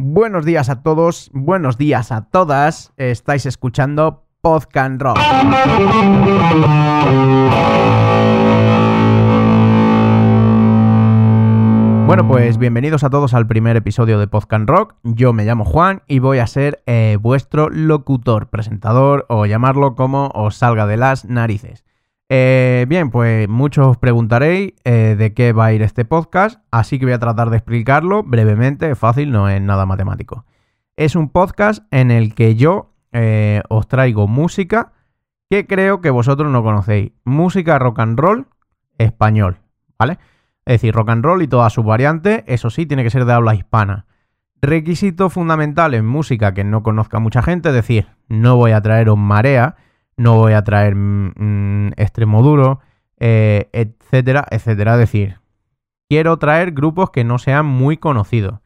Buenos días a todos, buenos días a todas. Estáis escuchando Podcast Rock. Bueno, pues bienvenidos a todos al primer episodio de Podcast Rock. Yo me llamo Juan y voy a ser eh, vuestro locutor, presentador o llamarlo como os salga de las narices. Eh, bien, pues muchos os preguntaréis eh, de qué va a ir este podcast, así que voy a tratar de explicarlo brevemente, es fácil, no es nada matemático. Es un podcast en el que yo os traigo música que creo que vosotros no conocéis. Música rock and roll español, ¿vale? Es decir, rock and roll y todas sus variantes, eso sí, tiene que ser de habla hispana. Requisito fundamental en música que no conozca mucha gente, es decir, no voy a traeros marea, no voy a traer mm, mm, extremo duro, eh, etcétera, etcétera. Es decir, quiero traer grupos que no sean muy conocidos.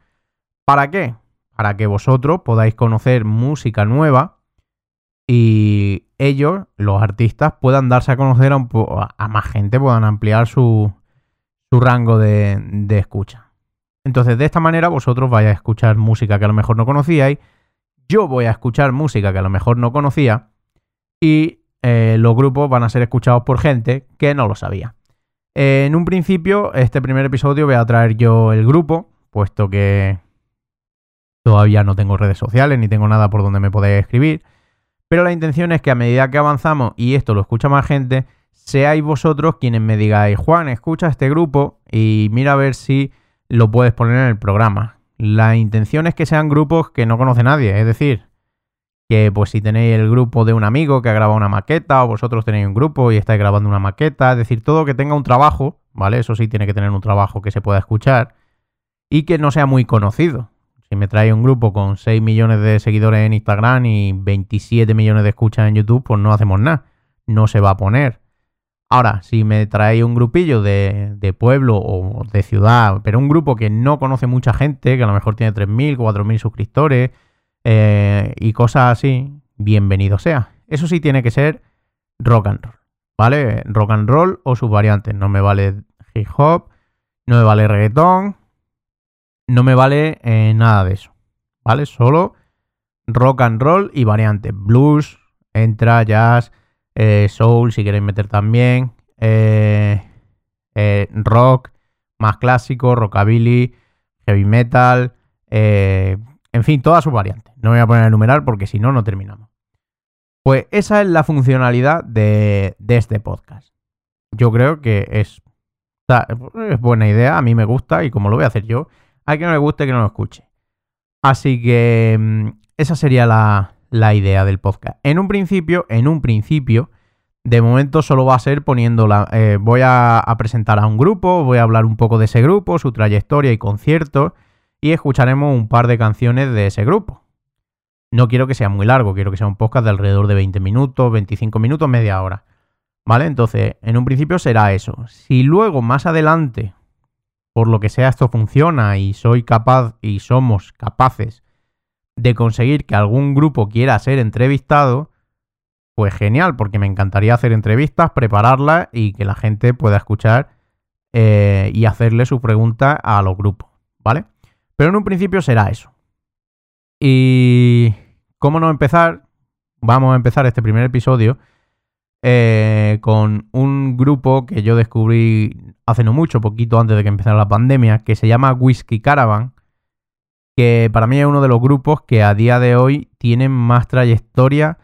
¿Para qué? Para que vosotros podáis conocer música nueva y ellos, los artistas, puedan darse a conocer a, a más gente, puedan ampliar su, su rango de, escucha. Entonces, de esta manera vosotros vais a escuchar música que a lo mejor no conocíais, yo voy a escuchar música que a lo mejor no conocía y eh, los grupos van a ser escuchados por gente que no lo sabía. en un principio, este primer episodio voy a traer yo el grupo, puesto que todavía no tengo redes sociales ni tengo nada por donde me podáis escribir. Pero la intención es que a medida que avanzamos y esto lo escucha más gente, seáis vosotros quienes me digáis, Juan, escucha este grupo y mira a ver si lo puedes poner en el programa. La intención es que sean grupos que no conoce nadie, es decir, que pues si tenéis el grupo de un amigo que ha grabado una maqueta o vosotros tenéis un grupo y estáis grabando una maqueta, es decir, todo que tenga un trabajo, ¿vale? Eso sí tiene que tener un trabajo que se pueda escuchar y que no sea muy conocido. Si me trae un grupo con 6 millones de seguidores en Instagram y 27 millones de escuchas en YouTube, pues no hacemos nada. No se va a poner. Ahora, si me trae un grupillo de, pueblo o de ciudad, pero un grupo que no conoce mucha gente, que a lo mejor tiene 3.000, 4.000 suscriptores eh, y cosas así, bienvenido sea. Eso sí tiene que ser rock and roll, ¿vale? Rock and roll o sus variantes. No me vale hip hop, no me vale reggaetón, no me vale eh, nada de eso, ¿vale? Solo rock and roll y variantes. Blues, entra, jazz eh, soul, si queréis meter también, eh, rock más clásico, rockabilly, heavy metal, en fin, todas sus variantes. No me voy a poner a enumerar porque si no, no terminamos. Pues esa es la funcionalidad de, este podcast. Yo creo que es, es buena idea, a mí me gusta y como lo voy a hacer yo, hay que no le guste que no lo escuche. Así que mm, esa sería la, idea del podcast. En un principio, en un principio, de momento solo va a ser poniendo la. Eh, voy a, presentar a un grupo, voy a hablar un poco de ese grupo, su trayectoria y conciertos, y escucharemos un par de canciones de ese grupo. No quiero que sea muy largo, quiero que sea un podcast de alrededor de 20 minutos, 25 minutos, media hora. ¿Vale? Entonces, en un principio será eso. Si luego, más adelante, por lo que sea, esto funciona y soy capaz y somos capaces de conseguir que algún grupo quiera ser entrevistado, pues genial, porque me encantaría hacer entrevistas, prepararlas y que la gente pueda escuchar eh, y hacerle su pregunta a los grupos, ¿vale? Pero en un principio será eso. Y cómo no empezar, vamos a empezar este primer episodio eh, con un grupo que yo descubrí hace no mucho, poquito antes de que empezara la pandemia, que se llama Whiskey Caravan que para mí es uno de los grupos que a día de hoy tienen más trayectoria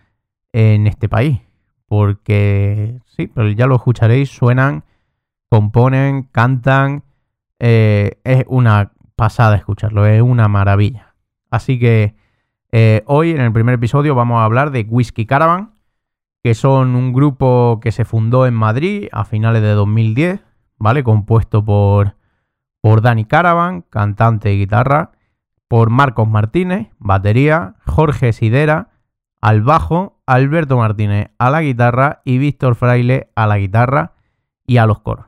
en este país. Porque, sí, pero ya lo escucharéis, suenan, componen, cantan. Eh, es una pasada escucharlo, es una maravilla. Así que eh, hoy en el primer episodio vamos a hablar de Whiskey Caravan, que son un grupo que se fundó en Madrid a finales de 2010, ¿vale? Compuesto por, por Dani Caravan, cantante y guitarra, por Marcos Martínez, batería, Jorge Sidera, al bajo, Alberto Martínez a la guitarra y Víctor Fraile a la guitarra y a los coros.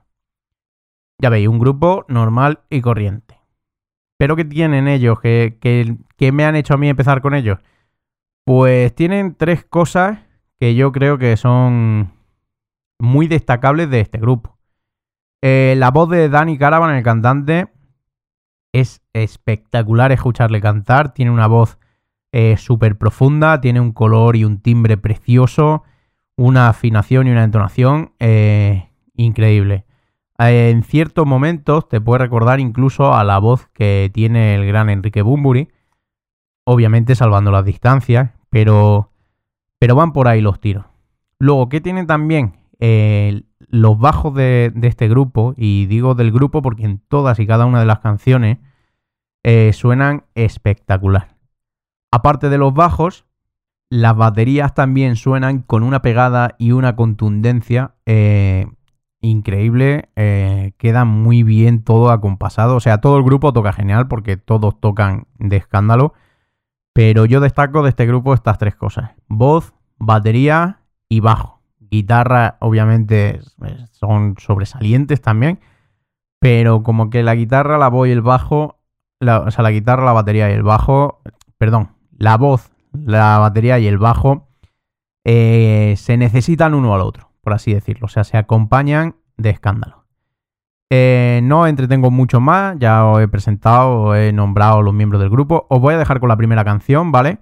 Ya veis, un grupo normal y corriente. ¿Pero qué tienen ellos? ¿Qué, qué, me han hecho a mí empezar con ellos? Pues tienen tres cosas que yo creo que son muy destacables de este grupo. Eh, la voz de Dani Caravan, el cantante, es espectacular escucharle cantar, tiene una voz eh, súper profunda, tiene un color y un timbre precioso, una afinación y una entonación eh, increíble. En ciertos momentos te puede recordar incluso a la voz que tiene el gran Enrique Bumburi, obviamente salvando las distancias, pero, pero van por ahí los tiros. Luego, ¿qué tiene también? los bajos de, este grupo, y digo del grupo porque en todas y cada una de las canciones eh, suenan espectacular. Aparte de los bajos, las baterías también suenan con una pegada y una contundencia eh, increíble. Eh, queda muy bien todo acompasado. O sea, todo el grupo toca genial porque todos tocan de escándalo. Pero yo destaco de este grupo estas tres cosas. Voz, batería y bajo. Guitarra, obviamente, son sobresalientes también. Pero como que la guitarra, la voz y el bajo... o sea, la guitarra, la batería y el bajo... Perdón, la voz, la batería y el bajo eh, se necesitan uno al otro, por así decirlo. O sea, se acompañan de escándalo. Eh, no entretengo mucho más, ya os he presentado, os he nombrado los miembros del grupo. Os voy a dejar con la primera canción, ¿vale?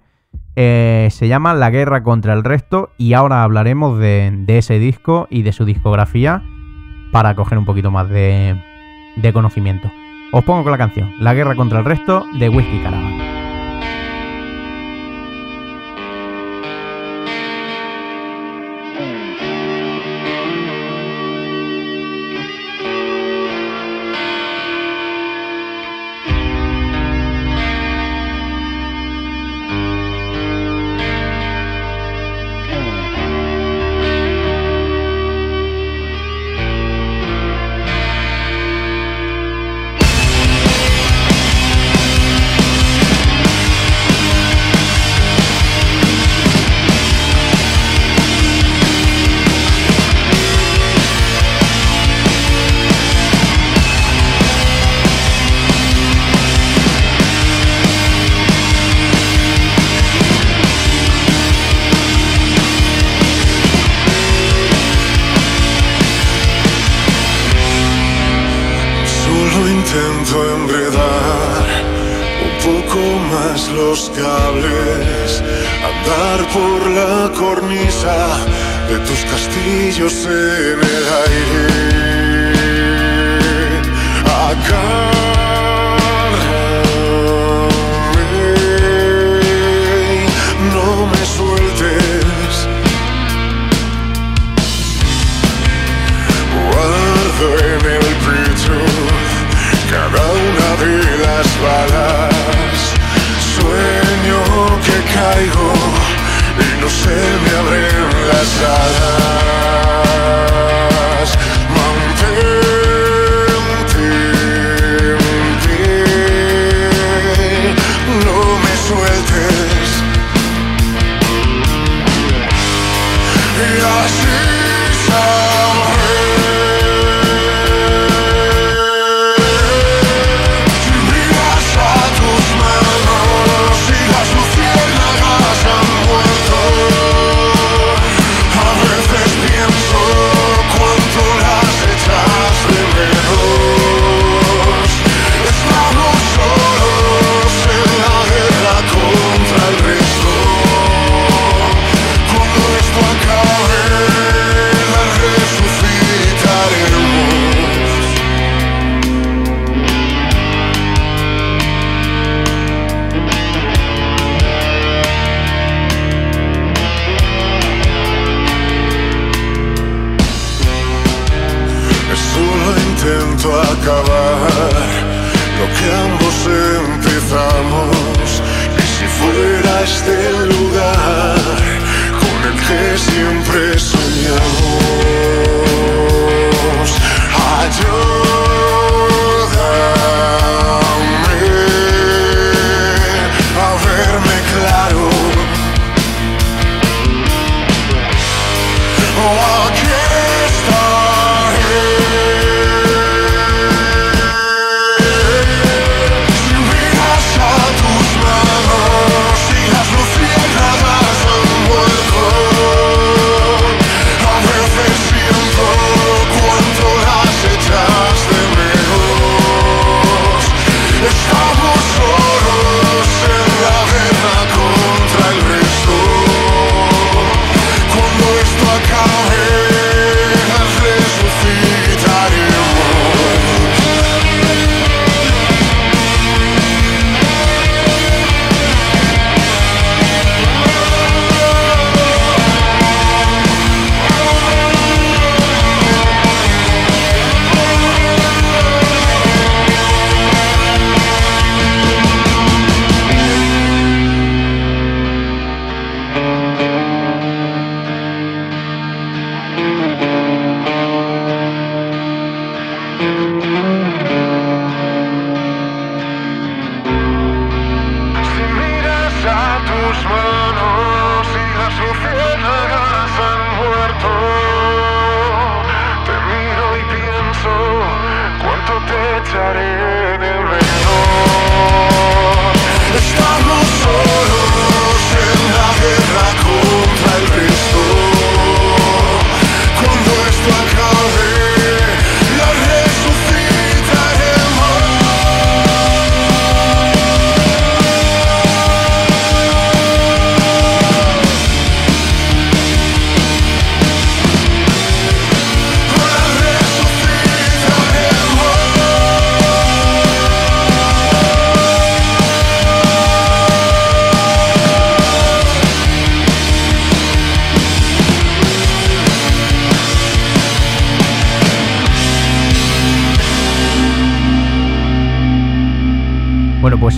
Eh, se llama La guerra contra el resto y ahora hablaremos de, ese disco y de su discografía para coger un poquito más de, de conocimiento. Os pongo con la canción La guerra contra el resto de Whisky Caravan. se me abren las alas.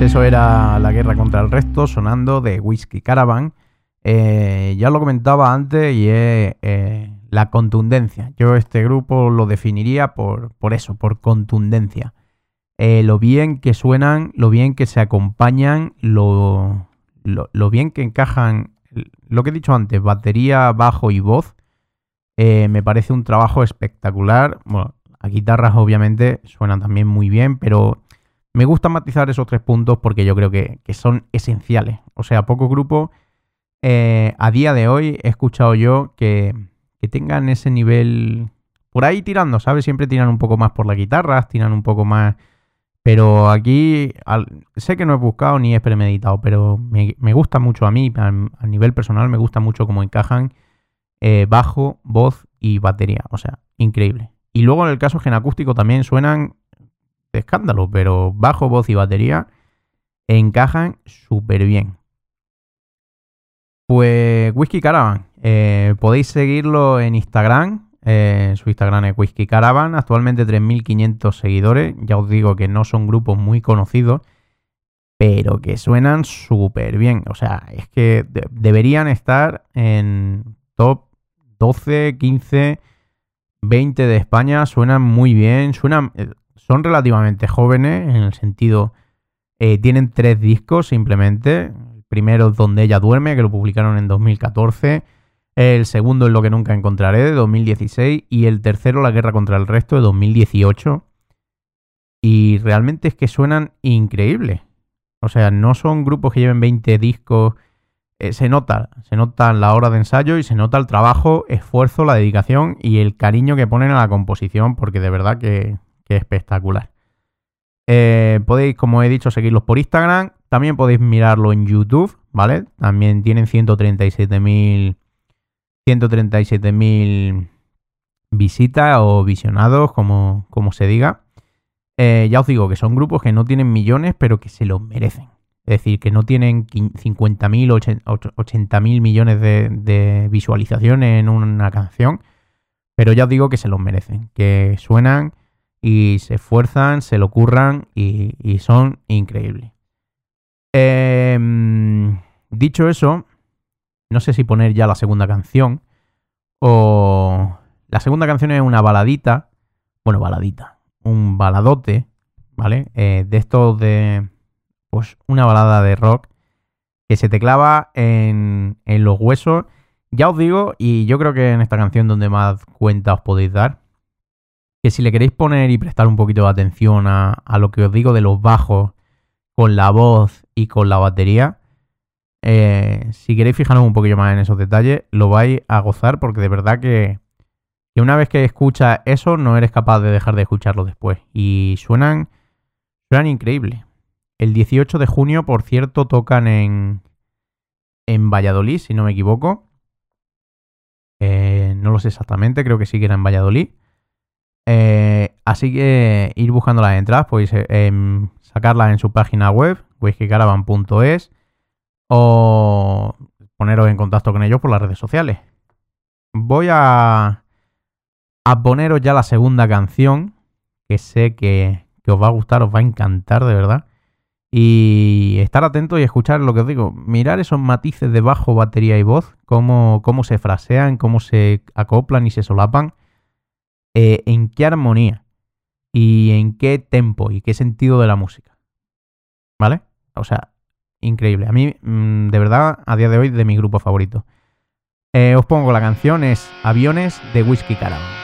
Eso era la guerra contra el resto, sonando de Whiskey Caravan. Eh, ya lo comentaba antes y es eh, la contundencia. Yo este grupo lo definiría por, por eso, por contundencia. Eh, lo bien que suenan, lo bien que se acompañan, lo, lo, lo bien que encajan, lo que he dicho antes, batería, bajo y voz. me parece un trabajo espectacular. Bueno, las guitarras obviamente suenan también muy bien, pero me gusta matizar esos tres puntos porque yo creo que, que son esenciales. O sea, pocos grupos eh, a día de hoy he escuchado yo que, que tengan ese nivel por ahí tirando, ¿sabes? Siempre tiran un poco más por las guitarras, tiran un poco más... Pero aquí sé que no he buscado ni he premeditado, pero me, me gusta mucho a mí, a, nivel personal, me gusta mucho cómo encajan eh, bajo, voz y batería. O sea, increíble. Y luego en el caso gen acústico también suenan escándalo, pero bajo, voz y batería encajan súper bien. Pues Whisky Caravan, eh, podéis seguirlo en Instagram. eh, su Instagram es Whisky Caravan, actualmente 3.500 seguidores. Ya os digo que no son grupos muy conocidos, pero que suenan súper bien. O sea, es que de- deberían estar en top 12, 15, 20 de España. Suenan muy bien, suenan, eh, son relativamente jóvenes en el sentido... eh, tienen tres discos simplemente. El primero es Donde ella duerme, que lo publicaron en 2014. El segundo es Lo que nunca encontraré, de 2016. Y el tercero, La guerra contra el resto, de 2018. Y realmente es que suenan increíbles. O sea, no son grupos que lleven 20 discos. Eh, se nota, se nota la hora de ensayo y se nota el trabajo, esfuerzo, la dedicación y el cariño que ponen a la composición, porque de verdad que, espectacular. Eh, podéis, como he dicho, seguirlos por Instagram. También podéis mirarlo en YouTube, ¿vale? También tienen 137.000 137.000 visitas o visionados, como, como se diga. Eh, ya os digo que son grupos que no tienen millones, pero que se los merecen. Es decir, que no tienen 50.000 o 80.000 millones de, de visualizaciones en una canción, pero ya os digo que se los merecen, que suenan y se esfuerzan, se lo curran y, son increíbles. Em, dicho eso, no sé si poner ya la segunda canción o... La segunda canción es una baladita, bueno, baladita, un baladote, ¿vale? Eh, de estos de... Pues una balada de rock que se te clava en, en los huesos. Ya os digo, y yo creo que en esta canción donde más cuenta os podéis dar, que si le queréis poner y prestar un poquito de atención a, a lo que os digo de los bajos con la voz y con la batería, eh, si queréis fijaros un poquillo más en esos detalles, lo vais a gozar porque de verdad que, que una vez que escuchas eso no eres capaz de dejar de escucharlo después. Y suenan, suenan increíbles. El 18 de junio, por cierto, tocan en, en Valladolid, si no me equivoco. Eh, no lo sé exactamente, creo que sí que era en Valladolid. Eh, así que ir buscando las entradas, podéis eh, em, sacarlas en su página web, whiskycaravan.es, o poneros en contacto con ellos por las redes sociales. Voy a, poneros ya la segunda canción, que sé que, que os va a gustar, os va a encantar de verdad. Y estar atentos y escuchar lo que os digo. Mirar esos matices de bajo, batería y voz. Cómo, cómo se frasean, cómo se acoplan y se solapan. Eh, en qué armonía. Y en qué tempo y qué sentido de la música. ¿Vale? O sea, increíble. A mí, mm, de verdad, a día de hoy, de mi grupo favorito. Eh, os pongo la canción, es Aviones de Whiskey Caravan.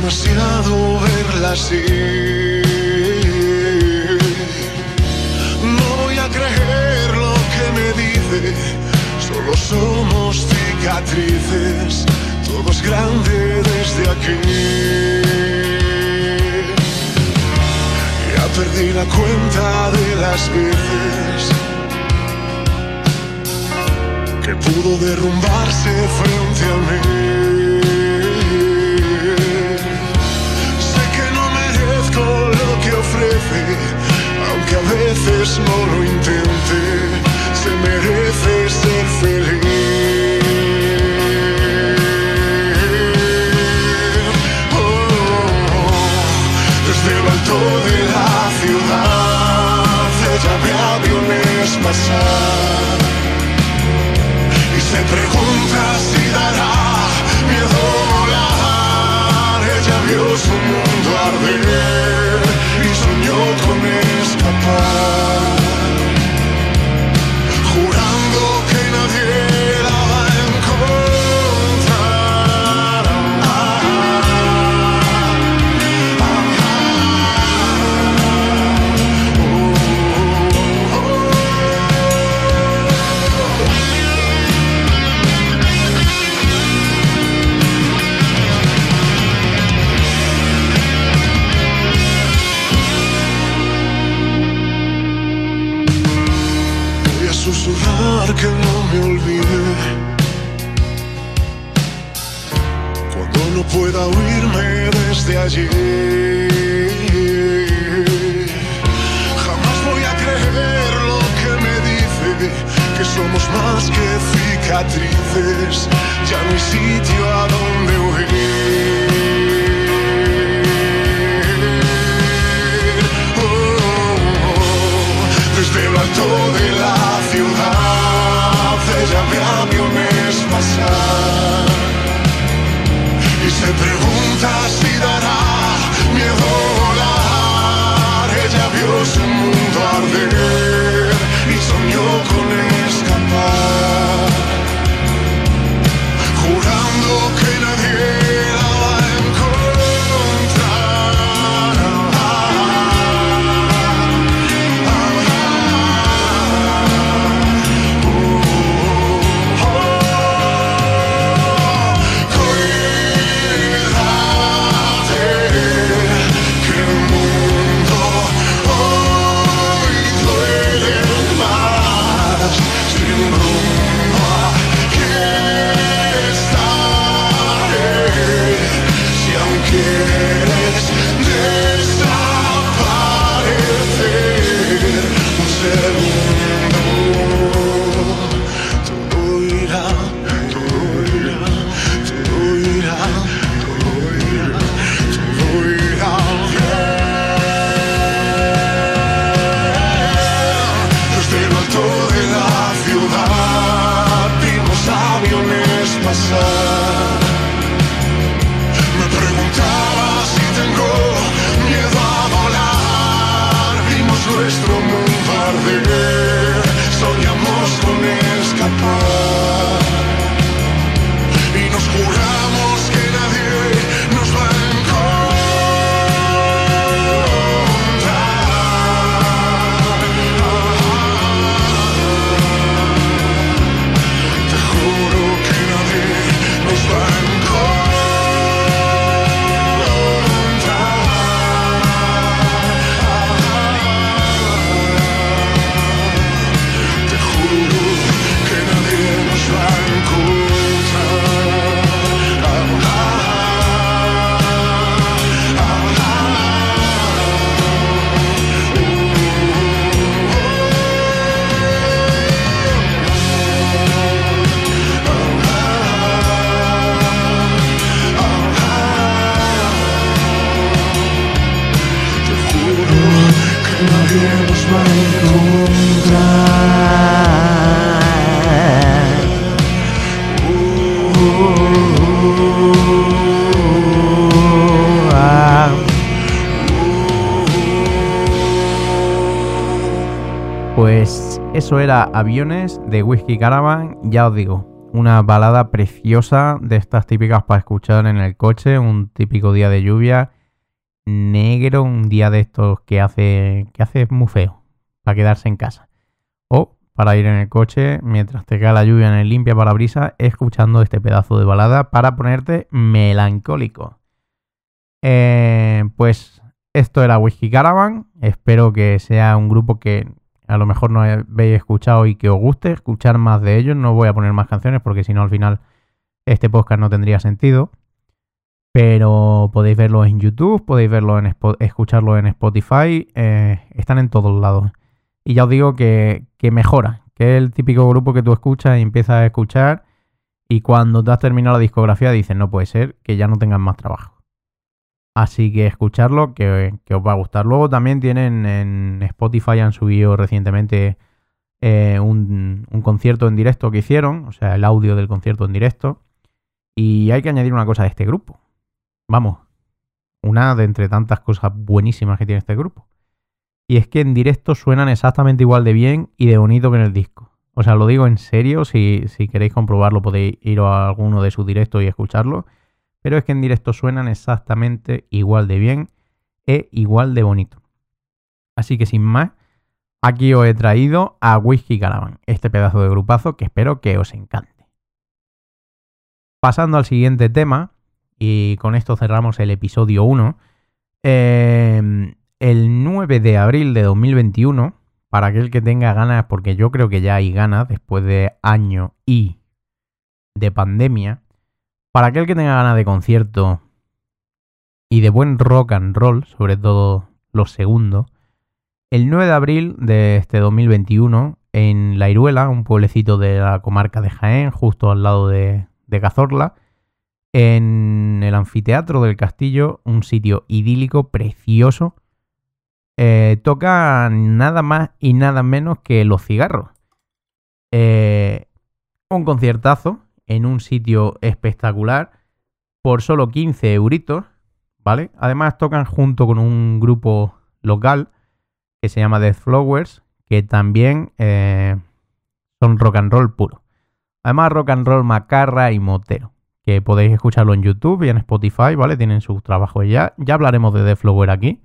Demasiado verla así. No voy a creer lo que me dice. Solo somos cicatrices. Todo es grande desde aquí. Ya perdí la cuenta de las veces que pudo derrumbarse frente a mí. Aunque a veces no lo intente, se merece ser feliz. Oh, desde lo alto de la ciudad, ella ve aviones pasar y se pregunta si dará miedo volar. Ella vio su mundo arder susurrar que no me olvide Cuando no pueda oírme desde allí Jamás voy a creer lo que me dice Que somos más que cicatrices. Ya no hay sitio a donde huir eso era Aviones de Whiskey Caravan, ya os digo, una balada preciosa de estas típicas para escuchar en el coche, un típico día de lluvia negro, un día de estos que hace que hace muy feo para quedarse en casa. O para ir en el coche mientras te cae la lluvia en el limpia parabrisas escuchando este pedazo de balada para ponerte melancólico. Eh, pues esto era Whiskey Caravan. Espero que sea un grupo que a lo mejor no habéis escuchado y que os guste escuchar más de ellos. No voy a poner más canciones porque si no al final este podcast no tendría sentido. Pero podéis verlo en YouTube, podéis verlo en escucharlo en Spotify. eh, están en todos lados. Y ya os digo que, que mejora. Que es el típico grupo que tú escuchas y empiezas a escuchar. Y cuando te has terminado la discografía dices, no puede ser que ya no tengan más trabajo. Así que escucharlo, que, que os va a gustar. Luego también tienen en Spotify, han subido recientemente eh, un, un concierto en directo que hicieron, o sea, el audio del concierto en directo. Y hay que añadir una cosa de este grupo. Vamos, una de entre tantas cosas buenísimas que tiene este grupo. Y es que en directo suenan exactamente igual de bien y de bonito que en el disco. O sea, lo digo en serio, si, si queréis comprobarlo podéis ir a alguno de sus directos y escucharlo. Pero es que en directo suenan exactamente igual de bien e igual de bonito. Así que sin más, aquí os he traído a Whisky Caravan, este pedazo de grupazo que espero que os encante. Pasando al siguiente tema, y con esto cerramos el episodio 1, eh, el 9 de abril de 2021, para aquel que tenga ganas, porque yo creo que ya hay ganas después de año y de pandemia, para aquel que tenga ganas de concierto y de buen rock and roll, sobre todo los segundos, el 9 de abril de este 2021, en La Iruela, un pueblecito de la comarca de Jaén, justo al lado de, de Cazorla, en el anfiteatro del castillo, un sitio idílico, precioso, eh, toca nada más y nada menos que Los Cigarros. Eh, un conciertazo en un sitio espectacular por solo 15 euritos, ¿vale? Además tocan junto con un grupo local que se llama The Flowers, que también eh, son rock and roll puro. Además rock and roll macarra y motero, que podéis escucharlo en YouTube y en Spotify, ¿vale? Tienen sus trabajos ya. Ya hablaremos de The Flower aquí.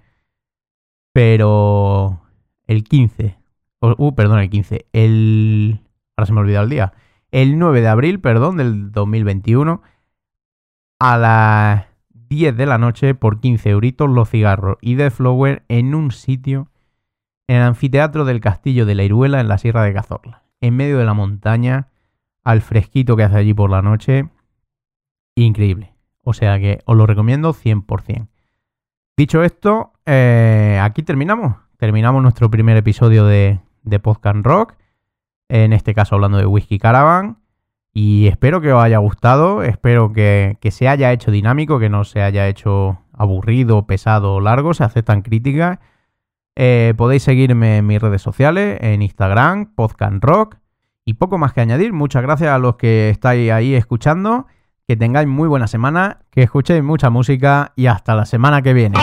Pero el 15, uh, perdón, el 15, el... Ahora se me ha olvidado el día el 9 de abril, perdón, del 2021, a las 10 de la noche por 15 euritos los cigarros y The Flower en un sitio en el anfiteatro del Castillo de la Iruela en la Sierra de Cazorla, en medio de la montaña, al fresquito que hace allí por la noche. Increíble. O sea que os lo recomiendo 100%. Dicho esto, eh, aquí terminamos. Terminamos nuestro primer episodio de, de Podcast Rock en este caso hablando de Whisky Caravan. Y espero que os haya gustado, espero que, que, se haya hecho dinámico, que no se haya hecho aburrido, pesado o largo, se aceptan críticas. Eh, podéis seguirme en mis redes sociales, en Instagram, Podcast Rock. Y poco más que añadir, muchas gracias a los que estáis ahí escuchando. Que tengáis muy buena semana, que escuchéis mucha música y hasta la semana que viene.